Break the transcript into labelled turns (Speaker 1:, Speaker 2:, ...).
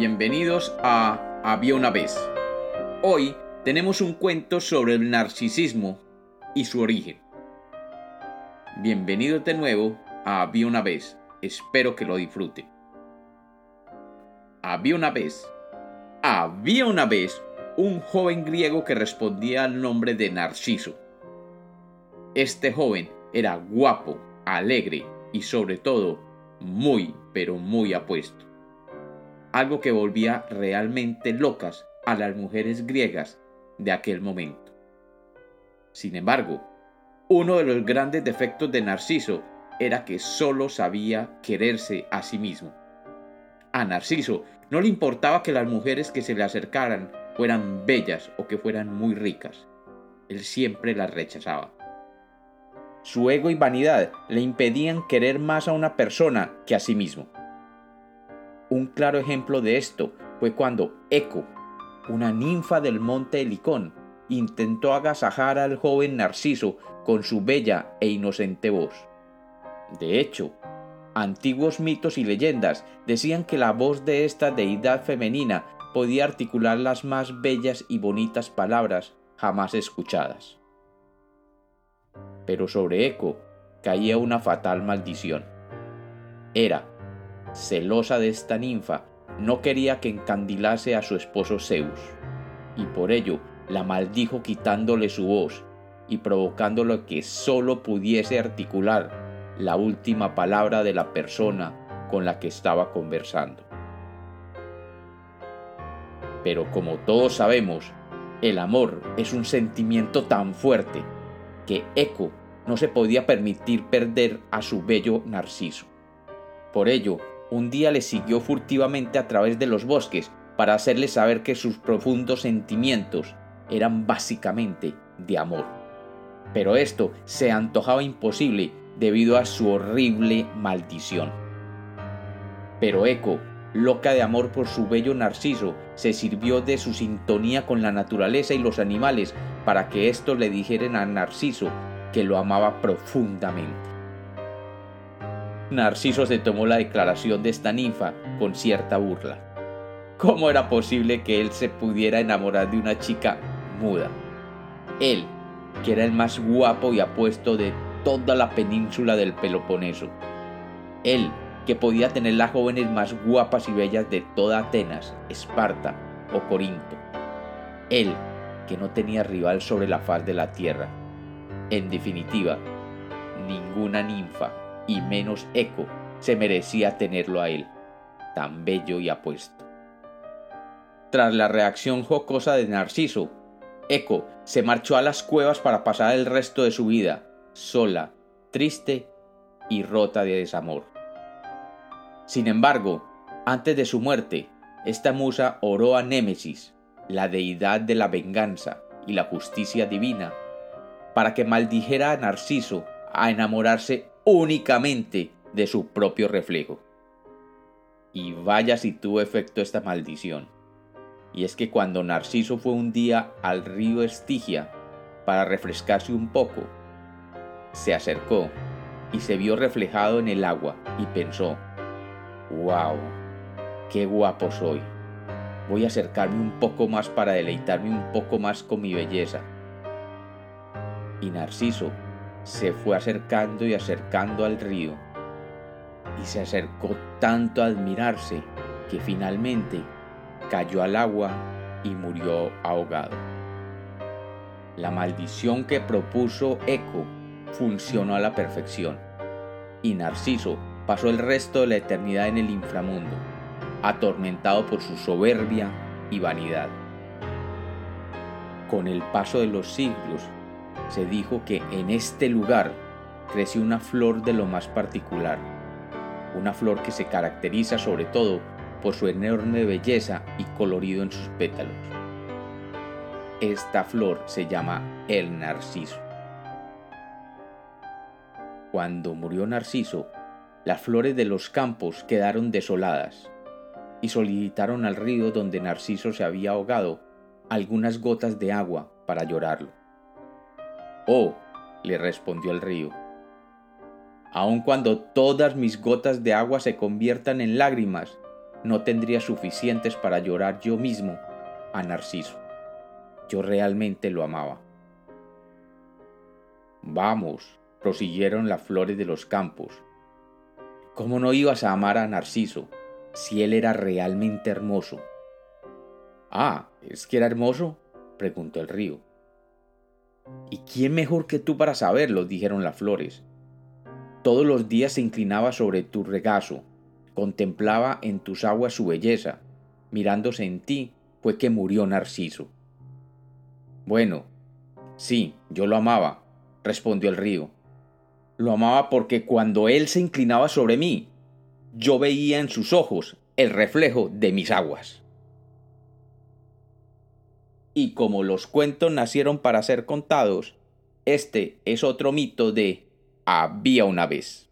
Speaker 1: bienvenidos a Había una vez. Hoy tenemos un cuento sobre el narcisismo y su origen. Bienvenidos de nuevo a Había una vez, espero que lo disfruten. Había una vez, había una vez un joven griego que respondía al nombre de Narciso. Este joven era guapo, alegre y sobre todo muy, pero muy apuesto algo que volvía realmente locas a las mujeres griegas de aquel momento. Sin embargo, uno de los grandes defectos de Narciso era que solo sabía quererse a sí mismo. A Narciso no le importaba que las mujeres que se le acercaran fueran bellas o que fueran muy ricas. Él siempre las rechazaba. Su ego y vanidad le impedían querer más a una persona que a sí mismo. Un claro ejemplo de esto fue cuando Eco, una ninfa del monte Helicón, intentó agasajar al joven Narciso con su bella e inocente voz. De hecho, antiguos mitos y leyendas decían que la voz de esta deidad femenina podía articular las más bellas y bonitas palabras jamás escuchadas. Pero sobre Eco caía una fatal maldición. Era, celosa de esta ninfa, no quería que encandilase a su esposo Zeus, y por ello la maldijo quitándole su voz y provocándolo que sólo pudiese articular la última palabra de la persona con la que estaba conversando. Pero como todos sabemos, el amor es un sentimiento tan fuerte que Eco no se podía permitir perder a su bello Narciso. Por ello, un día le siguió furtivamente a través de los bosques para hacerle saber que sus profundos sentimientos eran básicamente de amor. Pero esto se antojaba imposible debido a su horrible maldición. Pero Eco, loca de amor por su bello Narciso, se sirvió de su sintonía con la naturaleza y los animales para que éstos le dijeran a Narciso que lo amaba profundamente. Narciso se tomó la declaración de esta ninfa con cierta burla. ¿Cómo era posible que él se pudiera enamorar de una chica muda? Él, que era el más guapo y apuesto de toda la península del Peloponeso. Él, que podía tener las jóvenes más guapas y bellas de toda Atenas, Esparta o Corinto. Él, que no tenía rival sobre la faz de la tierra. En definitiva, ninguna ninfa y menos Eco se merecía tenerlo a él, tan bello y apuesto. Tras la reacción jocosa de Narciso, Eco se marchó a las cuevas para pasar el resto de su vida, sola, triste y rota de desamor. Sin embargo, antes de su muerte, esta musa oró a Némesis, la deidad de la venganza y la justicia divina, para que maldijera a Narciso a enamorarse únicamente de su propio reflejo. Y vaya si tuvo efecto esta maldición. Y es que cuando Narciso fue un día al río Estigia para refrescarse un poco, se acercó y se vio reflejado en el agua y pensó, wow, qué guapo soy. Voy a acercarme un poco más para deleitarme un poco más con mi belleza. Y Narciso se fue acercando y acercando al río, y se acercó tanto a admirarse que finalmente cayó al agua y murió ahogado. La maldición que propuso Eco funcionó a la perfección, y Narciso pasó el resto de la eternidad en el inframundo, atormentado por su soberbia y vanidad. Con el paso de los siglos, se dijo que en este lugar creció una flor de lo más particular, una flor que se caracteriza sobre todo por su enorme belleza y colorido en sus pétalos. Esta flor se llama el narciso. Cuando murió Narciso, las flores de los campos quedaron desoladas y solicitaron al río donde Narciso se había ahogado algunas gotas de agua para llorarlo. Oh, le respondió el río, aun cuando todas mis gotas de agua se conviertan en lágrimas, no tendría suficientes para llorar yo mismo a Narciso. Yo realmente lo amaba. Vamos, prosiguieron las flores de los campos. ¿Cómo no ibas a amar a Narciso si él era realmente hermoso? Ah, ¿es que era hermoso? preguntó el río. ¿Y quién mejor que tú para saberlo? dijeron las flores. Todos los días se inclinaba sobre tu regazo, contemplaba en tus aguas su belleza, mirándose en ti fue que murió Narciso. Bueno, sí, yo lo amaba, respondió el río. Lo amaba porque cuando él se inclinaba sobre mí, yo veía en sus ojos el reflejo de mis aguas. Y como los cuentos nacieron para ser contados, este es otro mito de había una vez.